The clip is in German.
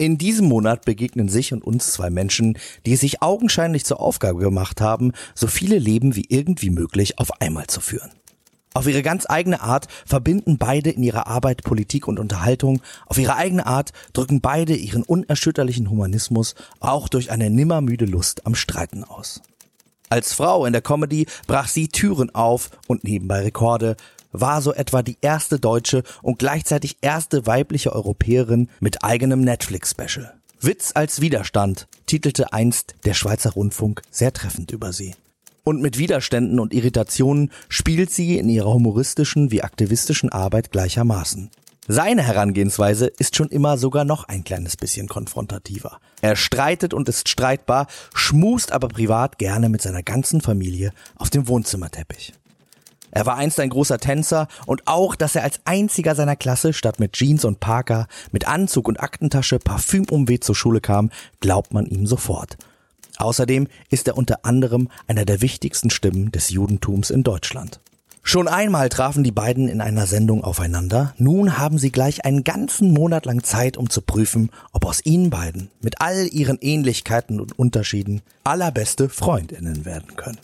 In diesem Monat begegnen sich und uns zwei Menschen, die sich augenscheinlich zur Aufgabe gemacht haben, so viele Leben wie irgendwie möglich auf einmal zu führen. Auf ihre ganz eigene Art verbinden beide in ihrer Arbeit Politik und Unterhaltung. Auf ihre eigene Art drücken beide ihren unerschütterlichen Humanismus auch durch eine nimmermüde Lust am Streiten aus. Als Frau in der Comedy brach sie Türen auf und nebenbei Rekorde, war so etwa die erste deutsche und gleichzeitig erste weibliche Europäerin mit eigenem Netflix-Special. Witz als Widerstand titelte einst der Schweizer Rundfunk sehr treffend über sie. Und mit Widerständen und Irritationen spielt sie in ihrer humoristischen wie aktivistischen Arbeit gleichermaßen. Seine Herangehensweise ist schon immer sogar noch ein kleines bisschen konfrontativer. Er streitet und ist streitbar, schmust aber privat gerne mit seiner ganzen Familie auf dem Wohnzimmerteppich. Er war einst ein großer Tänzer und auch, dass er als einziger seiner Klasse statt mit Jeans und Parker, mit Anzug und Aktentasche, Parfüm umweht zur Schule kam, glaubt man ihm sofort. Außerdem ist er unter anderem einer der wichtigsten Stimmen des Judentums in Deutschland. Schon einmal trafen die beiden in einer Sendung aufeinander, nun haben sie gleich einen ganzen Monat lang Zeit, um zu prüfen, ob aus ihnen beiden mit all ihren Ähnlichkeiten und Unterschieden allerbeste Freundinnen werden können.